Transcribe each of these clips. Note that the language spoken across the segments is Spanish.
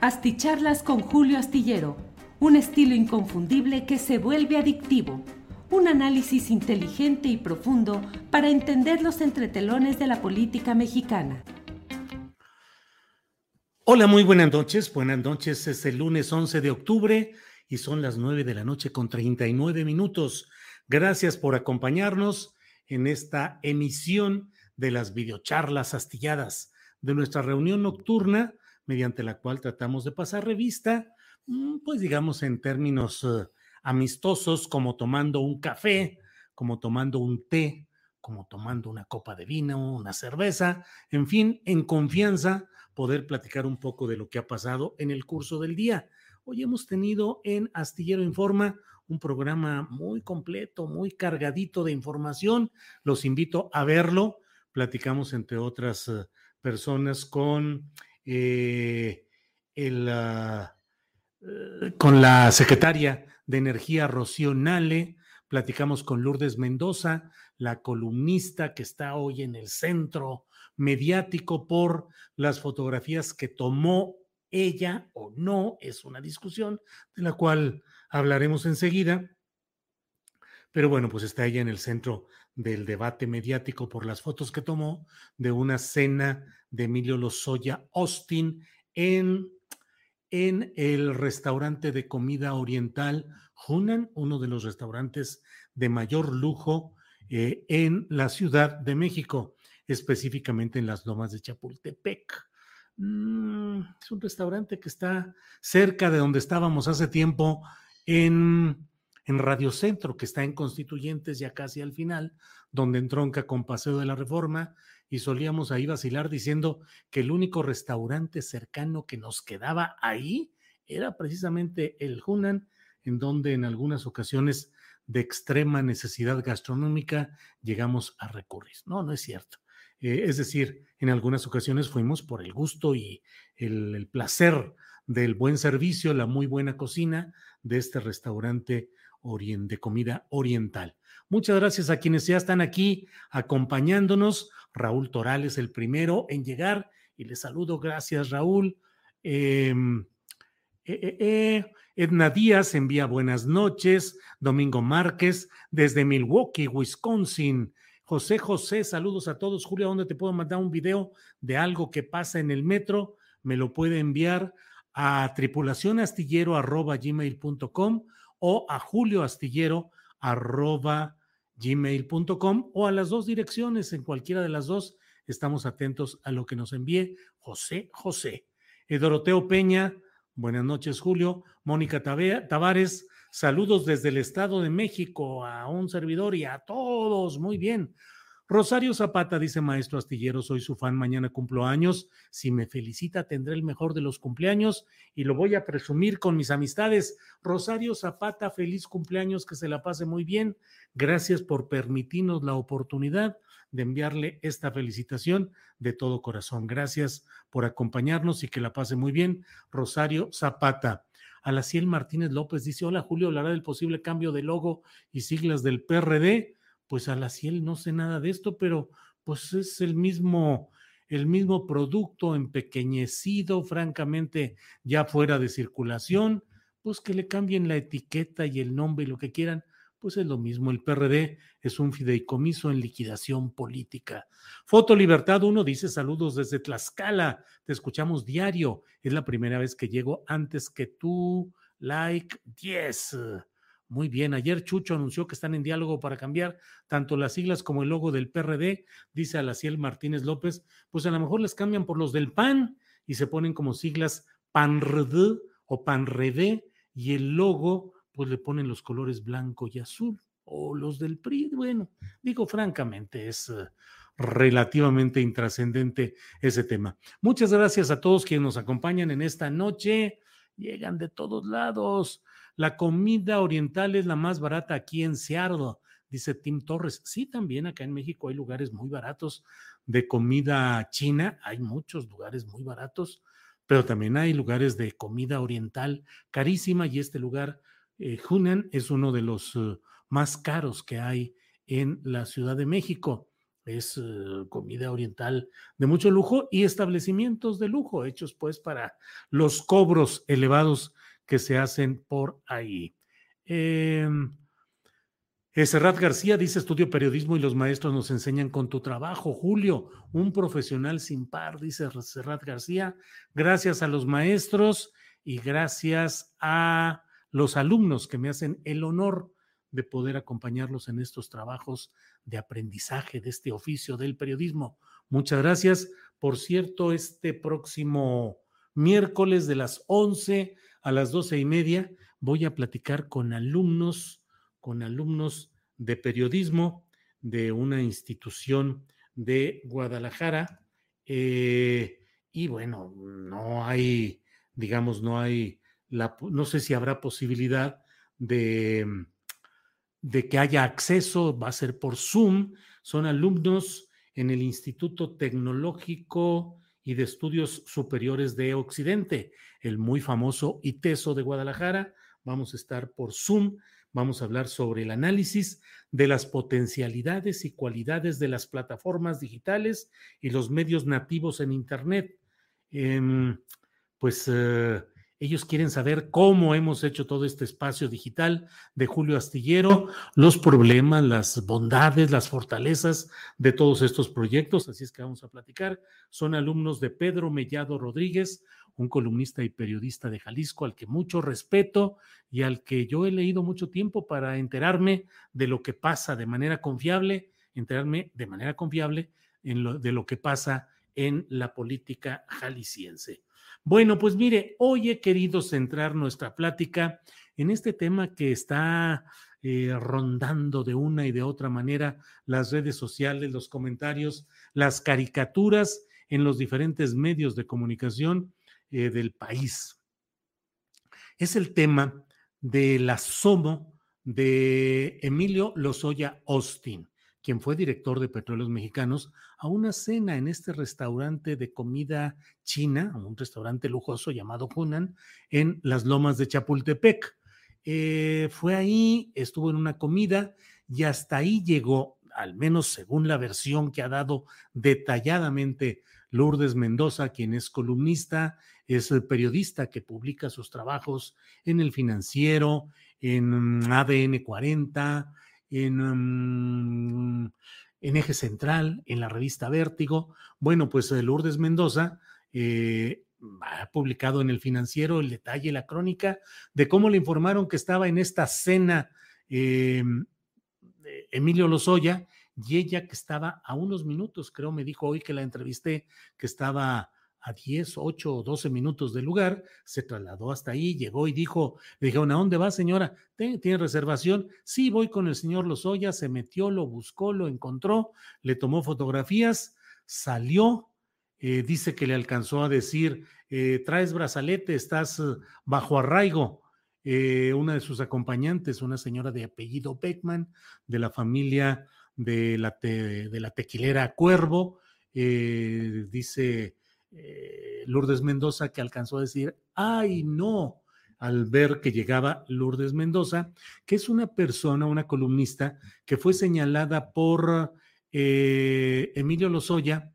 Asticharlas con Julio Astillero, un estilo inconfundible que se vuelve adictivo. Un análisis inteligente y profundo para entender los entretelones de la política mexicana. Hola, muy buenas noches. Buenas noches. Es el lunes 11 de octubre y son las 9 de la noche con 39 minutos. Gracias por acompañarnos en esta emisión de las videocharlas astilladas de nuestra reunión nocturna, mediante la cual tratamos de pasar revista, mm, pues digamos en términos eh, amistosos, como tomando un café, como tomando un té, como tomando una copa de vino, una cerveza, en fin, en confianza, poder platicar un poco de lo que ha pasado en el curso del día. Hoy hemos tenido en Astillero Informa un programa muy completo, muy cargadito de información. Los invito a verlo. Platicamos, entre otras eh, personas, con eh, el, uh, con la secretaria de Energía, Rocío Nale. Platicamos con Lourdes Mendoza, la columnista que está hoy en el centro mediático por las fotografías que tomó ella o no, es una discusión de la cual hablaremos enseguida. Pero bueno, pues está ella en el centro del debate mediático por las fotos que tomó de una cena de Emilio Lozoya Austin en, en el restaurante de comida oriental Hunan, uno de los restaurantes de mayor lujo eh, en la Ciudad de México, específicamente en las lomas de Chapultepec. Mm, es un restaurante que está cerca de donde estábamos hace tiempo en, en Radio Centro, que está en Constituyentes ya casi al final, donde entronca con Paseo de la Reforma, y solíamos ahí vacilar diciendo que el único restaurante cercano que nos quedaba ahí era precisamente el Hunan, en donde en algunas ocasiones de extrema necesidad gastronómica llegamos a recurrir. No, no es cierto. Eh, es decir, en algunas ocasiones fuimos por el gusto y el, el, placer del buen servicio, la muy buena cocina de este restaurante de comida oriental. Muchas gracias a quienes ya están aquí acompañándonos. Raúl Torales, el primero en llegar, y le saludo. Gracias, Raúl. Eh, eh, eh, Edna Díaz envía buenas noches. Domingo Márquez, desde Milwaukee, Wisconsin. José José, saludos a todos. Julia, ¿dónde te puedo mandar un video de algo que pasa en el metro? Me lo puede enviar a tripulacionastillero.gmail.com o a julioastillero.gmail.com o a las dos direcciones, en cualquiera de las dos. Estamos atentos a lo que nos envíe José José. Doroteo Peña, buenas noches, Julio. Mónica Tavares, saludos desde el Estado de México a un servidor y a todos. Muy bien. Rosario Zapata dice, maestro astillero, soy su fan, mañana cumplo años. Si me felicita, tendré el mejor de los cumpleaños y lo voy a presumir con mis amistades. Rosario Zapata, feliz cumpleaños, que se la pase muy bien. Gracias por permitirnos la oportunidad de enviarle esta felicitación de todo corazón. Gracias por acompañarnos y que la pase muy bien. Rosario Zapata. Alaciel Martínez López dice, hola Julio, hablará del posible cambio de logo y siglas del PRD pues a la Ciel no sé nada de esto, pero pues es el mismo, el mismo producto empequeñecido, francamente ya fuera de circulación, pues que le cambien la etiqueta y el nombre y lo que quieran, pues es lo mismo. El PRD es un fideicomiso en liquidación política. Foto Libertad 1 dice saludos desde Tlaxcala, te escuchamos diario, es la primera vez que llego antes que tú, like 10. Muy bien, ayer Chucho anunció que están en diálogo para cambiar tanto las siglas como el logo del PRD, dice Alaciel Martínez López, pues a lo mejor les cambian por los del PAN y se ponen como siglas PANRD o PANRD y el logo pues le ponen los colores blanco y azul o los del PRI. Bueno, digo francamente, es eh, relativamente intrascendente ese tema. Muchas gracias a todos quienes nos acompañan en esta noche. Llegan de todos lados. La comida oriental es la más barata aquí en Seattle, dice Tim Torres. Sí, también acá en México hay lugares muy baratos de comida china. Hay muchos lugares muy baratos, pero también hay lugares de comida oriental carísima y este lugar eh, Hunan es uno de los eh, más caros que hay en la Ciudad de México. Es eh, comida oriental de mucho lujo y establecimientos de lujo hechos pues para los cobros elevados que se hacen por ahí. Eh, Serrat García dice, estudio periodismo y los maestros nos enseñan con tu trabajo. Julio, un profesional sin par, dice Serrat García. Gracias a los maestros y gracias a los alumnos que me hacen el honor de poder acompañarlos en estos trabajos de aprendizaje de este oficio del periodismo. Muchas gracias. Por cierto, este próximo miércoles de las 11 a las doce y media voy a platicar con alumnos, con alumnos de periodismo de una institución de Guadalajara. Eh, y bueno, no hay, digamos, no hay no sé si habrá posibilidad de, de que haya acceso, va a ser por Zoom, son alumnos en el Instituto Tecnológico y de Estudios Superiores de Occidente, el muy famoso ITESO de Guadalajara. Vamos a estar por Zoom, vamos a hablar sobre el análisis de las potencialidades y cualidades de las plataformas digitales y los medios nativos en Internet. Em, pues eh, ellos quieren saber cómo hemos hecho todo este espacio digital de Julio Astillero, los problemas, las bondades, las fortalezas de todos estos proyectos. Así es que vamos a platicar. Son alumnos de Pedro Mellado Rodríguez, un columnista y periodista de Jalisco al que mucho respeto y al que yo he leído mucho tiempo para enterarme de lo que pasa de manera confiable, enterarme de manera confiable en de lo que pasa en la política jalisciense. Bueno, pues mire, hoy he querido centrar nuestra plática en este tema que está eh, rondando de una y de otra manera las redes sociales, los comentarios, las caricaturas en los diferentes medios de comunicación eh, del país. Es el tema del asomo de Emilio Lozoya Austin quien fue director de Petróleos Mexicanos, a una cena en este restaurante de comida china, un restaurante lujoso llamado Hunan, en las lomas de Chapultepec. Eh, fue ahí, estuvo en una comida y hasta ahí llegó, al menos según la versión que ha dado detalladamente Lourdes Mendoza, quien es columnista, es periodista que publica sus trabajos en El Financiero, en ADN 40, en, mm, en Eje Central, en la revista Vértigo. Bueno, pues eh, Lourdes Mendoza eh, ha publicado en el financiero el detalle, la crónica de cómo le informaron que estaba en esta cena eh, Emilio Lozoya y ella que estaba a unos minutos, creo me dijo hoy que la entrevisté, que estaba a 10, 8 o 12 minutos del lugar, se trasladó hasta ahí, llegó y dijo, le dijeron, ¿a dónde va señora? ¿Tiene reservación? Sí, voy con el señor Lozoya, se metió, lo buscó, lo encontró, le tomó fotografías, salió, eh, dice que le alcanzó a decir, eh, traes brazalete, estás eh, bajo arraigo. una de sus acompañantes, una señora de apellido Beckman, de la familia de la, de la tequilera Cuervo, dice eh, Lourdes Mendoza que alcanzó a decir, ay no, al ver que llegaba Lourdes Mendoza, que es una persona, una columnista que fue señalada por eh, Emilio Lozoya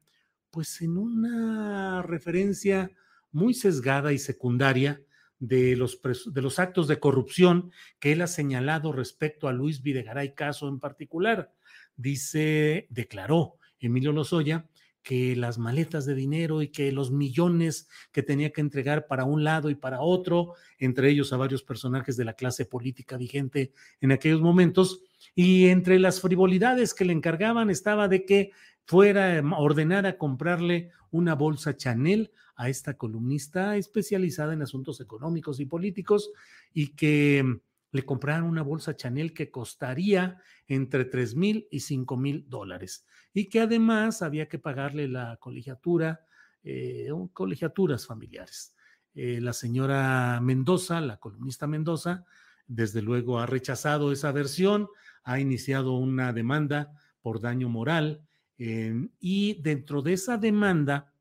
pues en una referencia muy sesgada y secundaria de los, de los actos de corrupción que él ha señalado respecto a Luis Videgaray Caso en particular. Dice, declaró Emilio Lozoya que las maletas de dinero y que los millones que tenía que entregar para un lado y para otro, entre ellos a varios personajes de la clase política vigente en aquellos momentos, y entre las frivolidades que le encargaban estaba de que fuera a ordenar a comprarle una bolsa Chanel a esta columnista especializada en asuntos económicos y políticos y que mm, le compraran una bolsa Chanel que costaría entre 3 mil y 5 mil dólares y que además había que pagarle la colegiatura, eh, colegiaturas familiares. Eh, la señora Mendoza, la columnista Mendoza, desde luego ha rechazado esa versión, ha iniciado una demanda por daño moral Em, y dentro de esa demanda,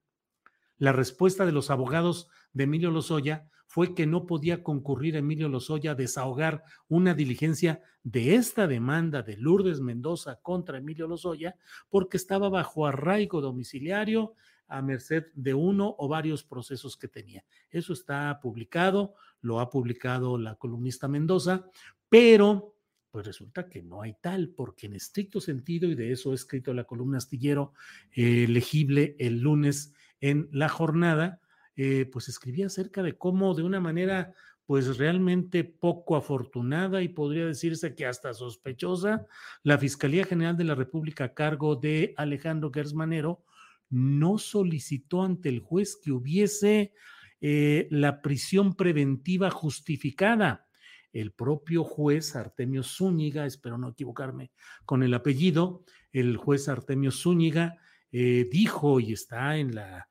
la respuesta de los abogados de Emilio Lozoya fue que no podía concurrir Emilio Lozoya a desahogar una diligencia de esta demanda de Lourdes Mendoza contra Emilio Lozoya porque estaba bajo arraigo domiciliario a merced de uno o varios procesos que tenía. Eso está publicado, lo ha publicado la columnista Mendoza, pero pues resulta que no hay tal, porque en estricto sentido, y de eso he escrito la columna astillero eh, legible el lunes en la jornada, eh, pues escribí acerca de cómo de una manera pues realmente poco afortunada y podría decirse que hasta sospechosa, la Fiscalía General de la República a cargo de Alejandro Gersmanero no solicitó ante el juez que hubiese eh, la prisión preventiva justificada. El propio juez Artemio Zúñiga, espero no equivocarme con el apellido, el juez Artemio Zúñiga eh, dijo y está en, la,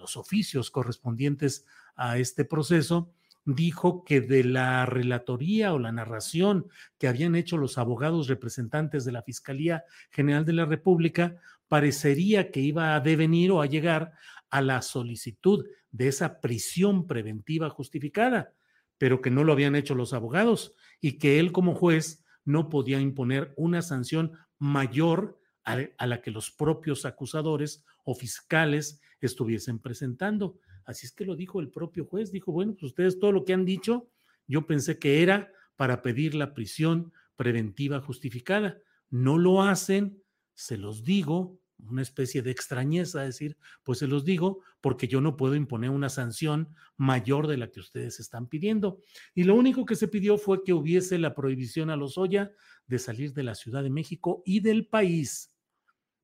los oficios correspondientes a este proceso, dijo que de la relatoría o la narración que habían hecho los abogados representantes de la Fiscalía General de la República, parecería que iba a devenir o a llegar a la solicitud de esa prisión preventiva justificada pero que no lo habían hecho los abogados y que él como juez no podía imponer una sanción mayor a, la que los propios acusadores o fiscales estuviesen presentando. Así es que lo dijo el propio juez, dijo, bueno, pues ustedes todo lo que han dicho, yo pensé que era para pedir la prisión preventiva justificada. No lo hacen, se los digo, una especie de extrañeza, decir, pues se los digo, porque yo no puedo imponer una sanción mayor de la que ustedes están pidiendo. Y lo único que se pidió fue que hubiese la prohibición a los Oya de salir de la Ciudad de México y del país.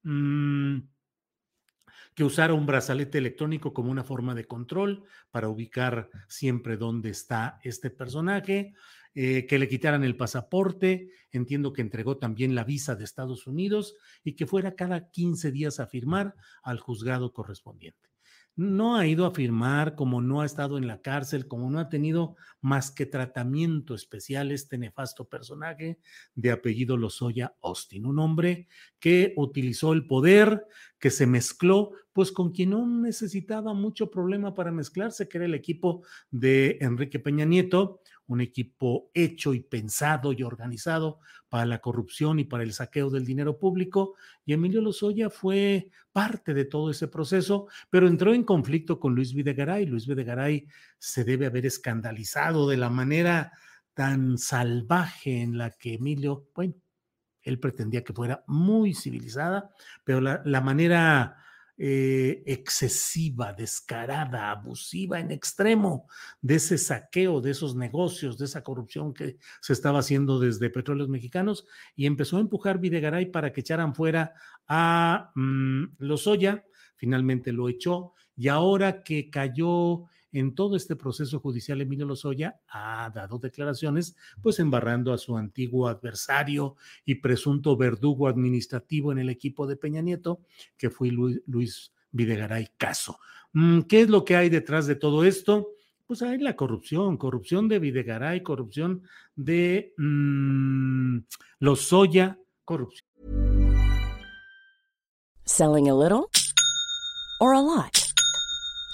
Mm, que usara un brazalete electrónico como una forma de control para ubicar siempre dónde está este personaje, eh, que le quitaran el pasaporte, entiendo que entregó también la visa de Estados Unidos y que fuera cada 15 días a firmar al juzgado correspondiente. No ha ido a firmar, como no ha estado en la cárcel, como no ha tenido más que tratamiento especial este nefasto personaje de apellido Lozoya Austin, un hombre que utilizó el poder, que se mezcló, pues con quien no necesitaba mucho problema para mezclarse, que era el equipo de Enrique Peña Nieto, un equipo hecho y pensado y organizado para la corrupción y para el saqueo del dinero público. Y Emilio Lozoya fue parte de todo ese proceso, pero entró en conflicto con Luis Videgaray. Luis Videgaray se debe haber escandalizado de la manera tan salvaje en la que Emilio, bueno, él pretendía que fuera muy civilizada, pero la, la manera eh, excesiva, descarada, abusiva en extremo de ese saqueo, de esos negocios, de esa corrupción que se estaba haciendo desde Petróleos Mexicanos y empezó a empujar Videgaray para que echaran fuera a mm, Lozoya, finalmente lo echó y ahora que cayó en todo este proceso judicial, Emilio Lozoya ha dado declaraciones, pues embarrando a su antiguo adversario y presunto verdugo administrativo en el equipo de Peña Nieto, que fue Luis, Videgaray Caso. Mm, ¿Qué es lo que hay detrás de todo esto? Pues hay la corrupción, corrupción de Videgaray, corrupción de mmm, Lozoya, corrupción. Selling a little or a lot.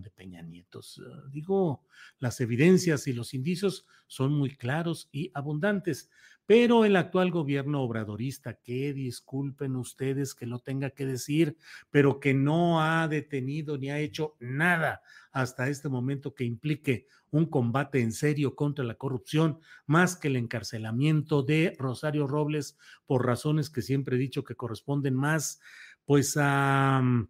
De Peña Nietos. Uh, digo, las evidencias y los indicios son muy claros y abundantes, pero el actual gobierno obradorista, que disculpen ustedes que lo tenga que decir, pero que no ha detenido ni ha hecho nada hasta este momento que implique un combate en serio contra la corrupción, más que el encarcelamiento de Rosario Robles por razones que siempre he dicho que corresponden más pues a... Um,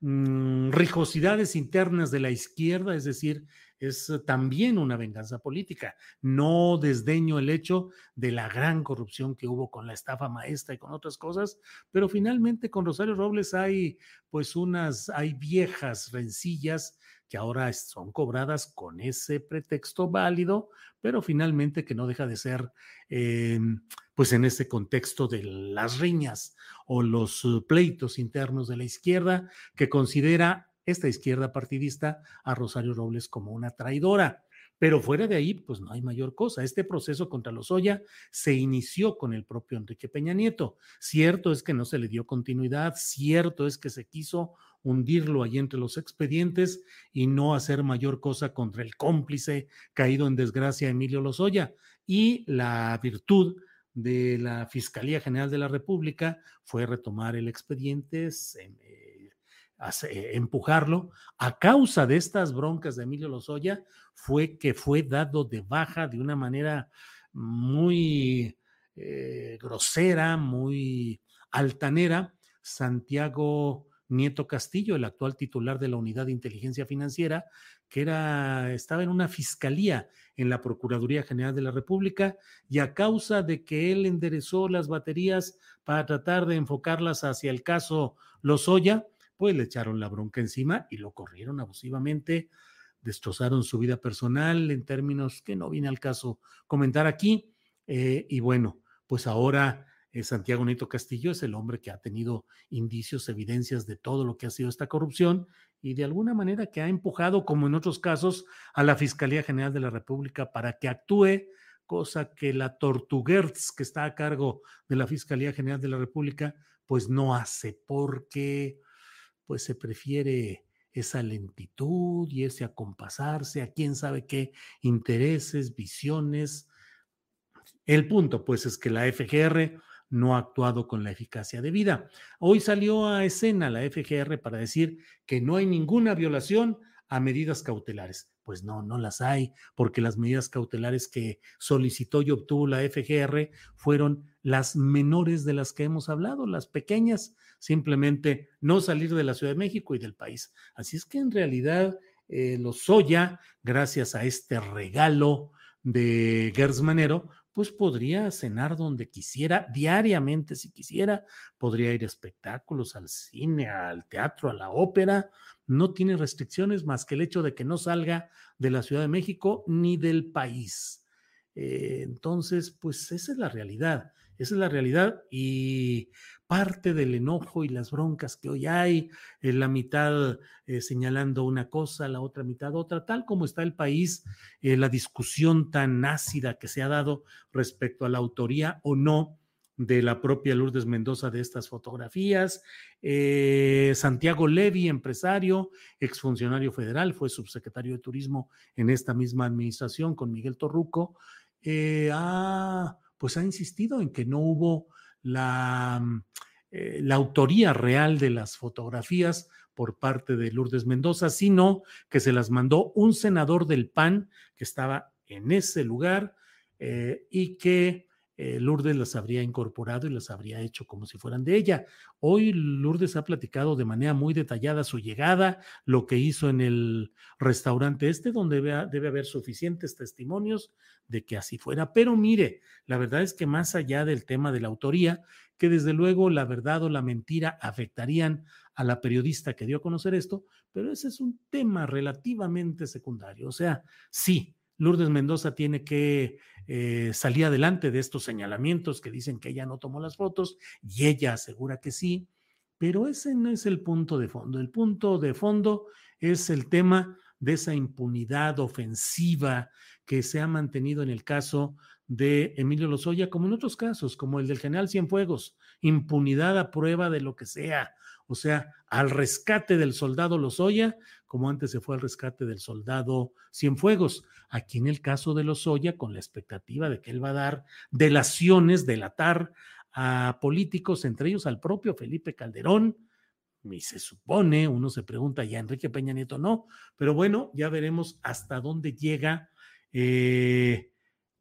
Mm, rijosidades internas de la izquierda, es decir, es también una venganza política. No desdeño el hecho de la gran corrupción que hubo con la estafa maestra y con otras cosas, pero finalmente con Rosario Robles hay pues unas, hay viejas rencillas que ahora son cobradas con ese pretexto válido, pero finalmente que no deja de ser, eh, pues en ese contexto de las riñas o los uh, pleitos internos de la izquierda, que considera esta izquierda partidista a Rosario Robles como una traidora. Pero fuera de ahí, pues no hay mayor cosa. Este proceso contra Lozoya se inició con el propio Enrique Peña Nieto. Cierto es que no se le dio continuidad, cierto es que se quiso hundirlo ahí entre los expedientes y no hacer mayor cosa contra el cómplice caído en desgracia Emilio Lozoya. Y la virtud de la Fiscalía General de la República fue retomar el expediente, empujarlo. A causa de estas broncas de Emilio Lozoya, fue que fue dado de baja de una manera muy eh, grosera, muy altanera, Santiago Nieto Castillo, el actual titular de la Unidad de Inteligencia Financiera, que era, estaba en una fiscalía en la Procuraduría General de la República y a causa de que él enderezó las baterías para tratar de enfocarlas hacia el caso Lozoya, pues le echaron la bronca encima y lo corrieron abusivamente, destrozaron su vida personal en términos que no viene al caso comentar aquí. Eh, y bueno, pues ahora eh, Santiago Nieto Castillo es el hombre que ha tenido indicios, evidencias de todo lo que ha sido esta corrupción y de alguna manera que ha empujado, como en otros casos, a la Fiscalía General de la República para que actúe, cosa que la Tortuguerz, que está a cargo de la Fiscalía General de la República, pues no hace porque pues se prefiere esa lentitud y ese acompasarse a quién sabe qué intereses, visiones. El punto, pues, es que la FGR no ha actuado con la eficacia debida. Hoy salió a escena la FGR para decir que no hay ninguna violación a medidas cautelares. Pues no, no las hay, porque las medidas cautelares que solicitó y obtuvo la FGR fueron las menores de las que hemos hablado, las pequeñas, simplemente no salir de la Ciudad de México y del país. Así es que en realidad eh, los Soya, gracias a este regalo de Gersmanero, pues podría cenar donde quisiera, diariamente si quisiera, podría ir a espectáculos, al cine, al teatro, a la ópera, no tiene restricciones más que el hecho de que no salga de la Ciudad de México ni del país. Eh, entonces, pues esa es la realidad. Esa es la realidad y parte del enojo y las broncas que hoy hay, en la mitad eh, señalando una cosa, la otra mitad otra, tal como está el país, eh, la discusión tan ácida que se ha dado respecto a la autoría o no de la propia Lourdes Mendoza de estas fotografías. Eh, Santiago Levi, empresario, exfuncionario federal, fue subsecretario de Turismo en esta misma administración con Miguel Torruco eh, ha, pues ha insistido en que no hubo la, eh, la autoría real de las fotografías por parte de Lourdes Mendoza, sino que se las mandó un senador del PAN que estaba en ese lugar eh, y que eh, Lourdes las habría incorporado y las habría hecho como si fueran de ella. Hoy Lourdes ha platicado de manera muy detallada su llegada, lo que hizo en el restaurante este, donde debe haber suficientes testimonios de que así fuera. Pero mire, la verdad es que más allá del tema de la autoría, que desde luego la verdad o la mentira afectarían a la periodista que dio a conocer esto, pero ese es un tema relativamente secundario. O sea, sí, Lourdes Mendoza tiene que eh, salir adelante de estos señalamientos que dicen que ella no tomó las fotos y ella asegura que sí, pero ese no es el punto de fondo. El punto de fondo es el tema de esa impunidad ofensiva que se ha mantenido en el caso de Emilio Lozoya, como en otros casos, como el del general Cienfuegos, impunidad a prueba de lo que sea, o sea, al rescate del soldado Lozoya, como antes se fue al rescate del soldado Cienfuegos. Aquí en el caso de Lozoya, con la expectativa de que él va a dar delaciones, delatar a políticos, entre ellos al propio Felipe Calderón, y se supone, uno se pregunta, ya Enrique Peña Nieto no, pero bueno, ya veremos hasta dónde llega eh,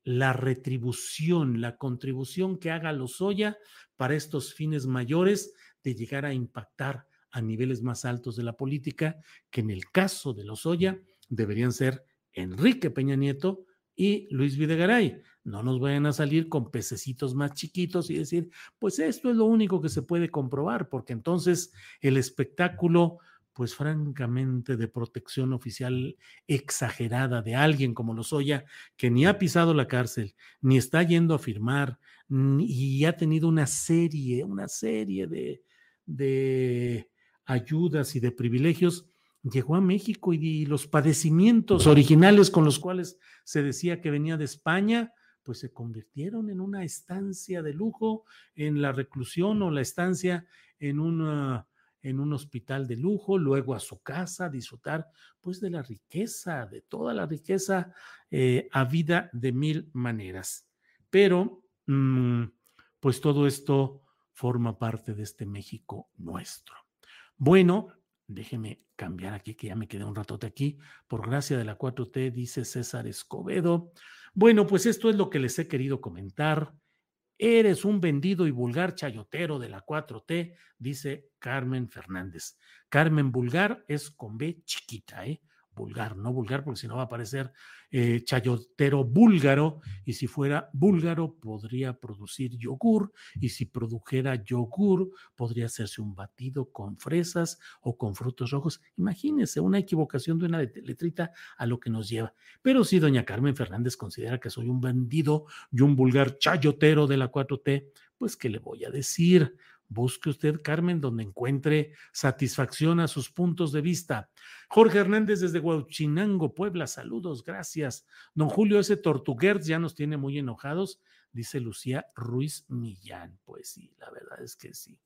la retribución, la contribución que haga Lozoya para estos fines mayores de llegar a impactar a niveles más altos de la política, que en el caso de Lozoya deberían ser Enrique Peña Nieto y Luis Videgaray. No nos vayan a salir con pececitos más chiquitos y decir, pues esto es lo único que se puede comprobar, porque entonces el espectáculo, pues francamente de protección oficial exagerada de alguien como Lozoya, que ni ha pisado la cárcel, ni está yendo a firmar, y ha tenido una serie, una serie de, de ayudas y de privilegios, llegó a México y, los padecimientos originales con los cuales se decía que venía de España, pues se convirtieron en una estancia de lujo, en la reclusión o la estancia en una en un hospital de lujo, luego a su casa, disfrutar pues de la riqueza, de toda la riqueza eh, a vida de mil maneras. Pero, mm, pues todo esto forma parte de este México nuestro. Bueno, déjeme cambiar aquí, que ya me quedé un ratote aquí. Por gracia de la 4T, dice César Escobedo. Bueno, pues esto es lo que les he querido comentar. Eres un vendido y vulgar chayotero de la 4T, dice Carmen Fernández. Carmen Vulgar es con B chiquita, ¿eh? Vulgar, no vulgar, porque si no va a parecer eh, chayotero búlgaro, y si fuera búlgaro podría producir yogur, y si produjera yogur podría hacerse un batido con fresas o con frutos rojos. Imagínense una equivocación de una letrita a lo que nos lleva. Pero si doña Carmen Fernández considera que soy un vendido y un vulgar chayotero de la 4T, pues ¿qué le voy a decir? Busque usted, Carmen, donde encuentre satisfacción a sus puntos de vista. Jorge Hernández desde Huachinango, Puebla, saludos, gracias. Don Julio S. Tortuguerz ya nos tiene muy enojados, dice Lucía Ruiz Millán. Pues sí, la verdad es que sí.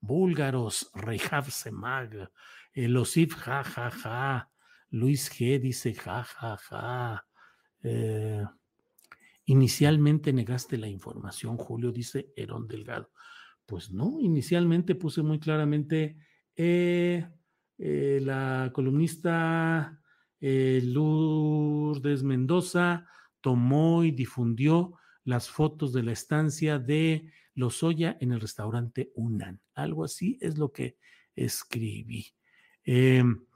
Búlgaros, Rehav Semag, Elosif, ja, ja, ja. Luis G. dice, ja, ja, ja. Eh, inicialmente negaste la información, Julio, dice Herón Delgado. Pues no, inicialmente puse muy claramente eh, eh, la columnista eh, Lourdes Mendoza tomó y difundió las fotos de la estancia de Lozoya en el restaurante Unan. Algo así es lo que escribí. Em,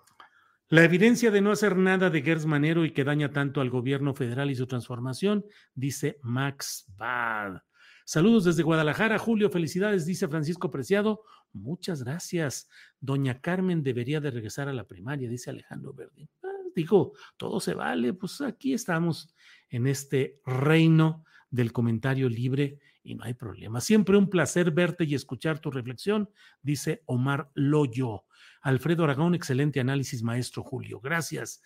la evidencia de no hacer nada de Gers Manero y que daña tanto al gobierno federal y su transformación, dice Max Bad. Saludos desde Guadalajara, Julio, felicidades, dice Francisco Preciado. Muchas gracias. Doña Carmen debería de regresar a la primaria, dice Alejandro Verdín. Ah, digo, todo se vale, pues aquí estamos en este reino del comentario libre y no hay problema. Siempre un placer verte y escuchar tu reflexión, dice Omar Loyo. Alfredo Aragón, excelente análisis, maestro Julio. Gracias.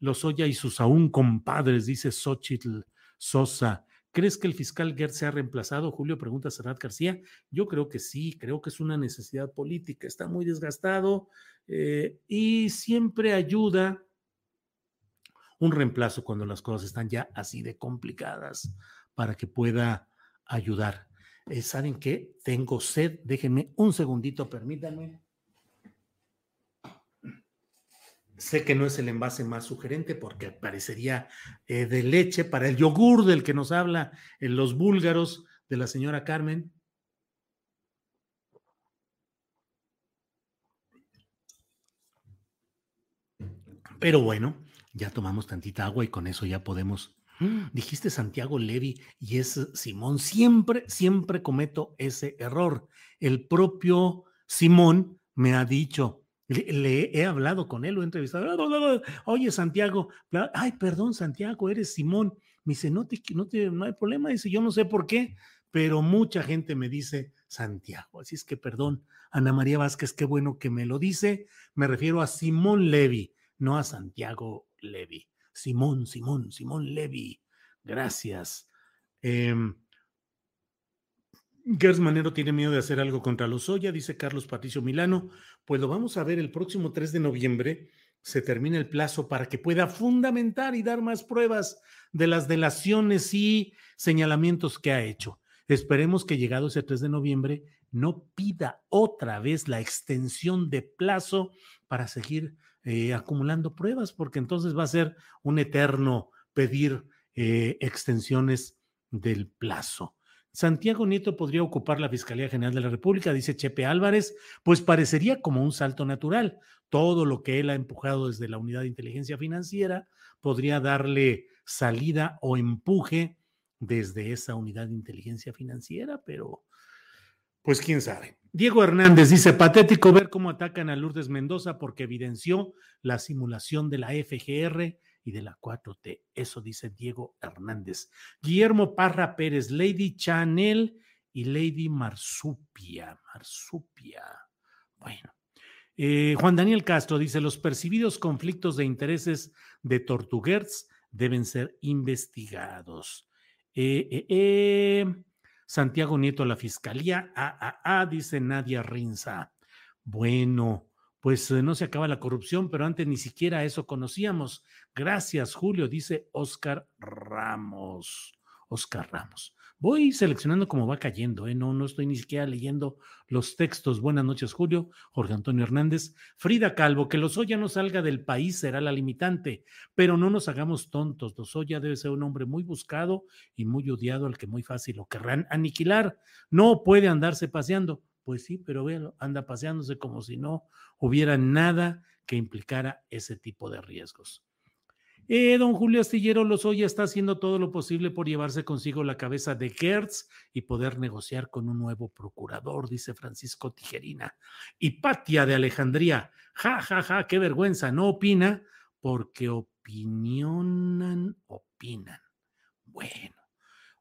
Los Oya y sus aún compadres, dice Xochitl Sosa. ¿Crees que el fiscal Gert se ha reemplazado? Julio pregunta a García. Yo creo que sí, creo que es una necesidad política. Está muy desgastado eh, y siempre ayuda un reemplazo cuando las cosas están ya así de complicadas para que pueda ayudar. Eh, ¿Saben qué? Tengo sed. Déjenme un segundito, permítanme. Sé que no es el envase más sugerente porque parecería eh, de leche para el yogur del que nos habla en los búlgaros de la señora Carmen. Pero bueno, ya tomamos tantita agua y con eso ya podemos. Mm, dijiste Santiago Levi y es Simón. Siempre, siempre cometo ese error. El propio Simón me ha dicho, le, he hablado con él, lo he entrevistado. Oye, Santiago, ay, perdón, Santiago, eres Simón. Me dice, no, te, no, te, no hay problema. Dice, yo no sé por qué, pero mucha gente me dice Santiago. Así es que, perdón, Ana María Vázquez, qué bueno que me lo dice. Me refiero a Simón Levi, no a Santiago Levi. Simón, Simón, Simón Levi. Gracias. Eh, Gers Manero tiene miedo de hacer algo contra los Oya, dice Carlos Patricio Milano. Pues lo vamos a ver el próximo 3 de noviembre. Se termina el plazo para que pueda fundamentar y dar más pruebas de las delaciones y señalamientos que ha hecho. Esperemos que llegado ese 3 de noviembre no pida otra vez la extensión de plazo para seguir eh, acumulando pruebas, porque entonces va a ser un eterno pedir eh, extensiones del plazo. Santiago Nieto podría ocupar la Fiscalía General de la República, dice Chepe Álvarez, pues parecería como un salto natural. Todo lo que él ha empujado desde la Unidad de Inteligencia Financiera podría darle salida o empuje desde esa Unidad de Inteligencia Financiera, pero pues quién sabe. Diego Hernández dice, patético ver cómo atacan a Lourdes Mendoza porque evidenció la simulación de la FGR y de la 4T. Eso dice Diego Hernández. Guillermo Parra Pérez, Lady Chanel y Lady Marsupia. Marsupia. Bueno. Eh, Juan Daniel Castro dice, los percibidos conflictos de intereses de Tortuguerz deben ser investigados. Eh, eh, Santiago Nieto, la Fiscalía, AAA, dice Nadia Rinza. Bueno, pues eh, no se acaba la corrupción, pero antes ni siquiera eso conocíamos. Gracias, Julio, dice Oscar Ramos. Oscar Ramos. Voy seleccionando como va cayendo, ¿eh? no, no estoy ni siquiera leyendo los textos. Buenas noches, Julio. Jorge Antonio Hernández. Frida Calvo, que Lozoya no salga del país será la limitante, pero no nos hagamos tontos. Lozoya debe ser un hombre muy buscado y muy odiado al que muy fácil lo querrán aniquilar. No puede andarse paseando. Pues sí, pero véalo, anda paseándose como si no hubiera nada que implicara ese tipo de riesgos. Eh, don Julio Astillero Lozoya está haciendo todo lo posible por llevarse consigo la cabeza de Gertz y poder negociar con un nuevo procurador, dice Francisco Tijerina. Y Patia de Alejandría, ja, ja, ja, qué vergüenza, no opina porque opinionan, opinan. Bueno.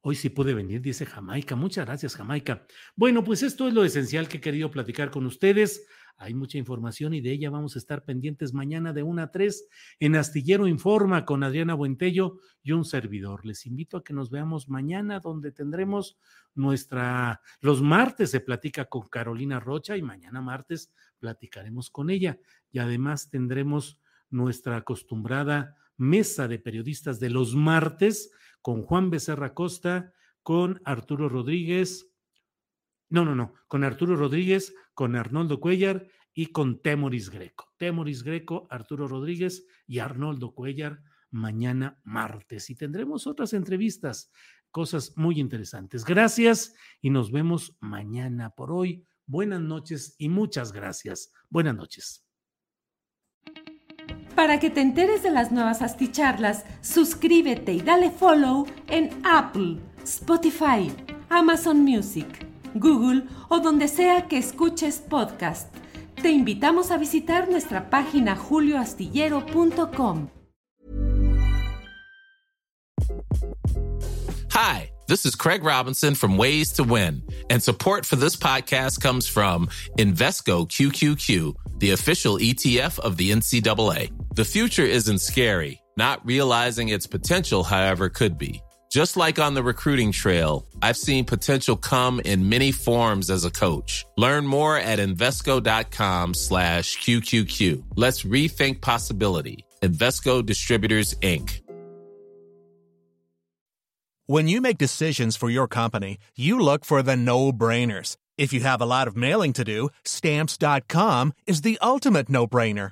Hoy sí puede venir, dice Jamaica. Muchas gracias, Jamaica. Bueno, pues esto es lo esencial que he querido platicar con ustedes. Hay mucha información y de ella vamos a estar pendientes mañana de 1 a 3 en Astillero Informa con Adriana Buentello y un servidor. Les invito a que nos veamos mañana donde tendremos nuestra, los martes se platica con Carolina Rocha y mañana martes platicaremos con ella y además tendremos nuestra acostumbrada mesa de periodistas de los martes con Juan Becerra Costa, con Arturo Rodríguez, no, no, no, con Arturo Rodríguez, con Arnoldo Cuellar y con Temoris Greco. Temoris Greco, Arturo Rodríguez y Arnoldo Cuellar mañana martes. Y tendremos otras entrevistas, cosas muy interesantes. Gracias y nos vemos mañana por hoy. Buenas noches y muchas gracias. Buenas noches. Para que te enteres de las nuevas asticharlas, suscríbete y dale follow en Apple, Spotify, Amazon Music, Google o donde sea que escuches podcast. Te invitamos a visitar nuestra página julioastillero.com. Hi, this is Craig Robinson from Ways to Win, and support for this podcast comes from Invesco QQQ, the official ETF of the NCAA. The future isn't scary. Not realizing its potential, however, could be. Just like on the recruiting trail, I've seen potential come in many forms as a coach. Learn more at Invesco.com slash QQQ. Let's rethink possibility. Invesco Distributors, Inc. When you make decisions for your company, you look for the no brainers. If you have a lot of mailing to do, stamps.com is the ultimate no brainer.